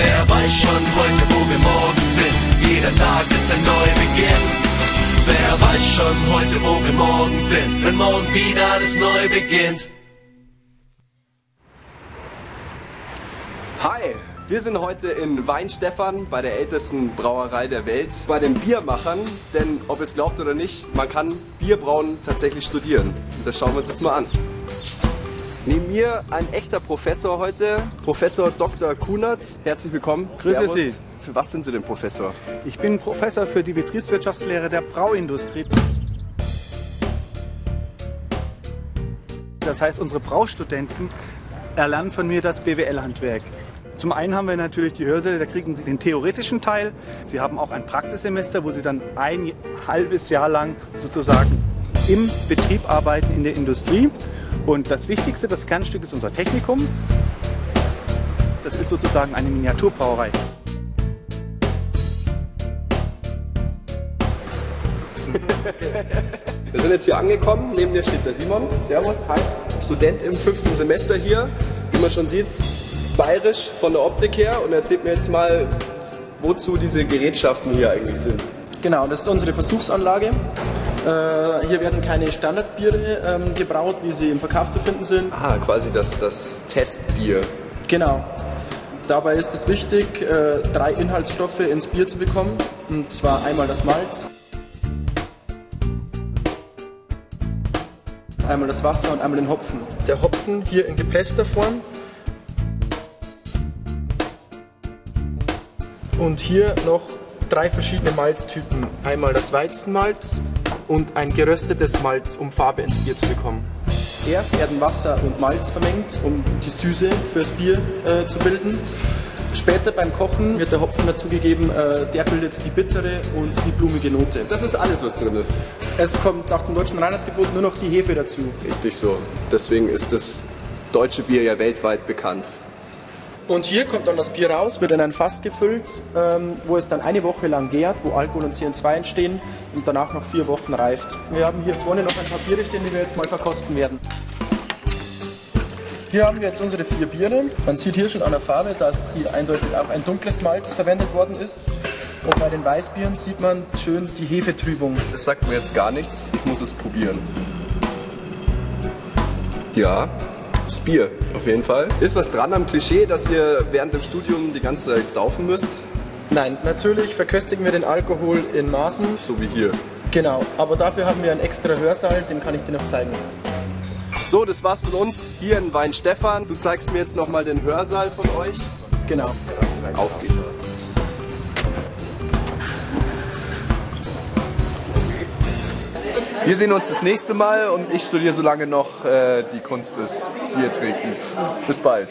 Wer weiß schon heute, wo wir morgen sind? Jeder Tag ist ein Neubeginn. Wer weiß schon heute, wo wir morgen sind? Wenn morgen wieder alles neu beginnt. Hi, wir sind heute in Weinstefan bei der ältesten Brauerei der Welt, bei den Biermachern. Denn ob es glaubt oder nicht, man kann Bierbrauen tatsächlich studieren. Und das schauen wir uns jetzt mal an. Neben mir ein echter Professor heute, Professor Dr. Kunert. Herzlich willkommen. Grüße Servus. Sie. Für was sind Sie denn Professor? Ich bin Professor für die Betriebswirtschaftslehre der Brauindustrie. Das heißt, unsere Braustudenten erlernen von mir das BWL-Handwerk. Zum einen haben wir natürlich die Hörsäle, da kriegen Sie den theoretischen Teil. Sie haben auch ein Praxissemester, wo Sie dann ein halbes Jahr lang sozusagen im Betrieb arbeiten in der Industrie. Und das Wichtigste, das Kernstück ist unser Technikum. Das ist sozusagen eine Miniaturbrauerei. Wir sind jetzt hier angekommen. Neben mir steht der Simon. Servus. Hi. Student im fünften Semester hier. Wie man schon sieht, bayerisch von der Optik her. Und erzählt mir jetzt mal, wozu diese Gerätschaften hier eigentlich sind. Genau, das ist unsere Versuchsanlage. Äh, hier werden keine Standardbiere ähm, gebraut, wie sie im Verkauf zu finden sind. Ah, quasi das, das Testbier. Genau. Dabei ist es wichtig, äh, drei Inhaltsstoffe ins Bier zu bekommen. Und zwar einmal das Malz, einmal das Wasser und einmal den Hopfen. Der Hopfen hier in gepresster Form. Und hier noch drei verschiedene Malztypen. Einmal das Weizenmalz und ein geröstetes Malz, um Farbe ins Bier zu bekommen. Erst werden Wasser und Malz vermengt, um die Süße fürs Bier äh, zu bilden. Später beim Kochen wird der Hopfen dazugegeben, äh, der bildet die bittere und die blumige Note. Das ist alles, was drin ist. Es kommt nach dem deutschen Reinheitsgebot nur noch die Hefe dazu. Richtig so. Deswegen ist das deutsche Bier ja weltweit bekannt. Und hier kommt dann das Bier raus, wird in ein Fass gefüllt, ähm, wo es dann eine Woche lang gärt, wo Alkohol und CO2 entstehen und danach noch vier Wochen reift. Wir haben hier vorne noch ein paar Biere stehen, die wir jetzt mal verkosten werden. Hier haben wir jetzt unsere vier Biere. Man sieht hier schon an der Farbe, dass hier eindeutig auch ein dunkles Malz verwendet worden ist. Und bei den Weißbieren sieht man schön die Hefetrübung. Das sagt mir jetzt gar nichts. Ich muss es probieren. Ja, das Bier auf jeden Fall. Ist was dran am Klischee, dass ihr während dem Studium die ganze Zeit saufen müsst? Nein, natürlich verköstigen wir den Alkohol in Maßen. So wie hier. Genau, aber dafür haben wir einen extra Hörsaal, den kann ich dir noch zeigen. So, das war's von uns hier in Weinstefan. Du zeigst mir jetzt nochmal den Hörsaal von euch. Genau. Auf geht's. Wir sehen uns das nächste Mal und ich studiere so lange noch äh, die Kunst des Biertrinkens. Bis bald.